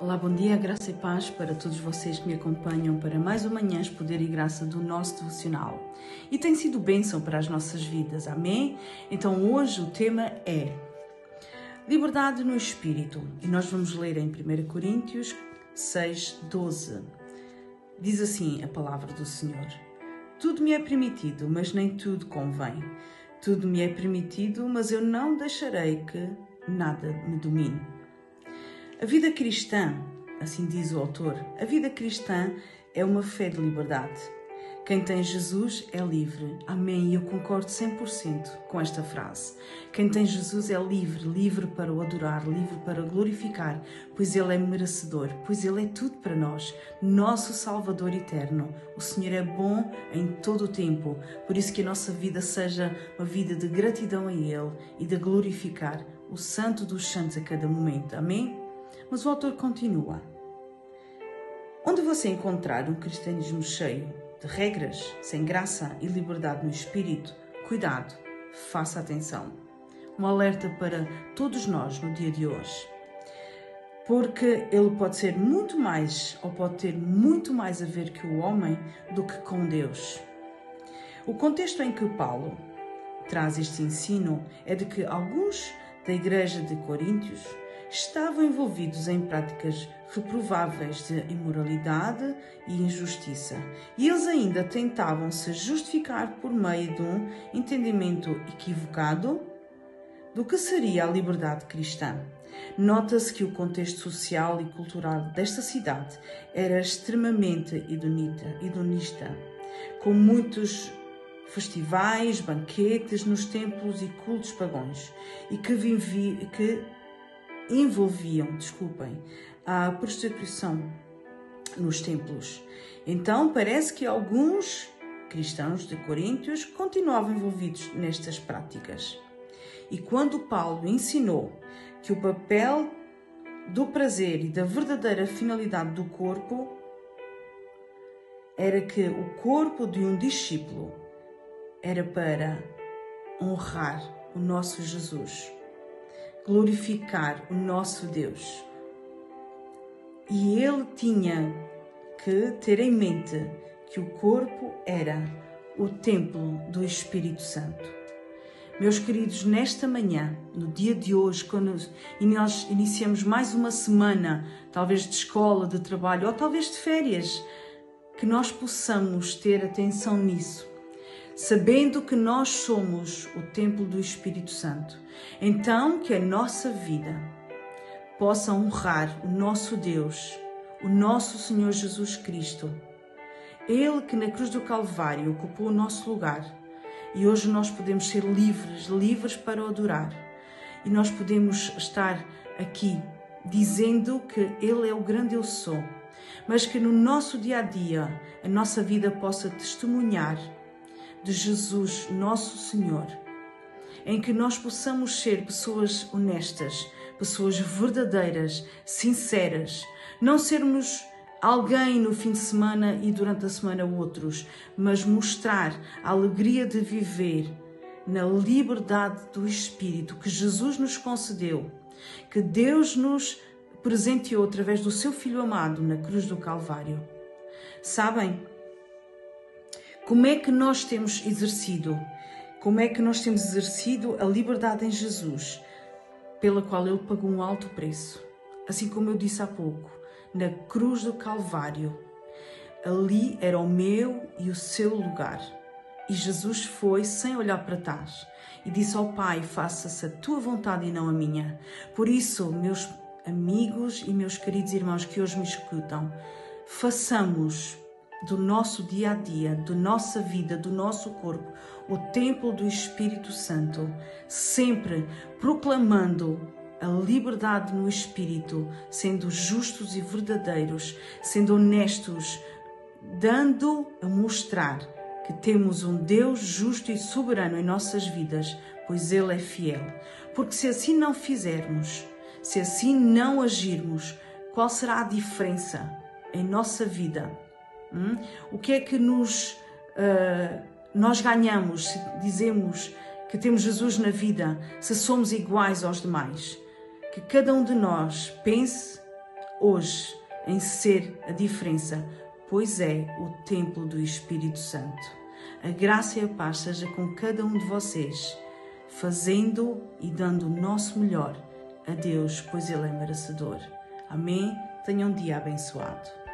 Olá, bom dia, graça e paz para todos vocês que me acompanham para mais uma Manhãs Poder e Graça do nosso devocional. E tem sido bênção para as nossas vidas, amém? Então hoje o tema é Liberdade no Espírito e nós vamos ler em 1 Coríntios 6, 12. Diz assim a palavra do Senhor: Tudo me é permitido, mas nem tudo convém. Tudo me é permitido, mas eu não deixarei que nada me domine. A vida cristã, assim diz o autor, a vida cristã é uma fé de liberdade. Quem tem Jesus é livre. Amém. E eu concordo 100% com esta frase. Quem tem Jesus é livre, livre para o adorar, livre para glorificar, pois Ele é merecedor, pois Ele é tudo para nós, nosso Salvador eterno. O Senhor é bom em todo o tempo, por isso que a nossa vida seja uma vida de gratidão a Ele e de glorificar o Santo dos Santos a cada momento. Amém? Mas o autor continua. Onde você encontrar um cristianismo cheio de regras, sem graça e liberdade no espírito, cuidado, faça atenção. Um alerta para todos nós no dia de hoje. Porque ele pode ser muito mais, ou pode ter muito mais a ver que o homem do que com Deus. O contexto em que Paulo traz este ensino é de que alguns da igreja de Coríntios estavam envolvidos em práticas reprováveis de imoralidade e injustiça, e eles ainda tentavam se justificar por meio de um entendimento equivocado do que seria a liberdade cristã. Nota-se que o contexto social e cultural desta cidade era extremamente hedonista, com muitos festivais, banquetes nos templos e cultos pagãos, e que, vivi, que envolviam, desculpem, a prostituição nos templos. Então parece que alguns cristãos de Coríntios continuavam envolvidos nestas práticas. E quando Paulo ensinou que o papel do prazer e da verdadeira finalidade do corpo era que o corpo de um discípulo era para honrar o nosso Jesus glorificar o nosso Deus. E ele tinha que ter em mente que o corpo era o templo do Espírito Santo. Meus queridos, nesta manhã, no dia de hoje, quando nós iniciamos mais uma semana, talvez de escola, de trabalho ou talvez de férias, que nós possamos ter atenção nisso sabendo que nós somos o templo do Espírito Santo. Então, que a nossa vida possa honrar o nosso Deus, o nosso Senhor Jesus Cristo. Ele que na cruz do Calvário ocupou o nosso lugar e hoje nós podemos ser livres, livres para adorar. E nós podemos estar aqui dizendo que Ele é o grande eu sou, mas que no nosso dia a dia a nossa vida possa testemunhar de Jesus, nosso Senhor, em que nós possamos ser pessoas honestas, pessoas verdadeiras, sinceras, não sermos alguém no fim de semana e durante a semana outros, mas mostrar a alegria de viver na liberdade do Espírito que Jesus nos concedeu, que Deus nos presenteou através do seu Filho amado na cruz do Calvário. Sabem? Como é que nós temos exercido? Como é que nós temos exercido a liberdade em Jesus, pela qual ele pagou um alto preço? Assim como eu disse há pouco, na cruz do Calvário, ali era o meu e o seu lugar. E Jesus foi sem olhar para trás e disse ao Pai: Faça-se a tua vontade e não a minha. Por isso, meus amigos e meus queridos irmãos que hoje me escutam, façamos do nosso dia a dia, da nossa vida, do nosso corpo, o templo do Espírito Santo, sempre proclamando a liberdade no espírito, sendo justos e verdadeiros, sendo honestos, dando a mostrar que temos um Deus justo e soberano em nossas vidas, pois Ele é fiel. Porque se assim não fizermos, se assim não agirmos, qual será a diferença em nossa vida? Hum? O que é que nos, uh, nós ganhamos se dizemos que temos Jesus na vida, se somos iguais aos demais? Que cada um de nós pense hoje em ser a diferença, pois é o templo do Espírito Santo. A graça e a paz seja com cada um de vocês, fazendo e dando o nosso melhor a Deus, pois Ele é merecedor. Amém. Tenha um dia abençoado.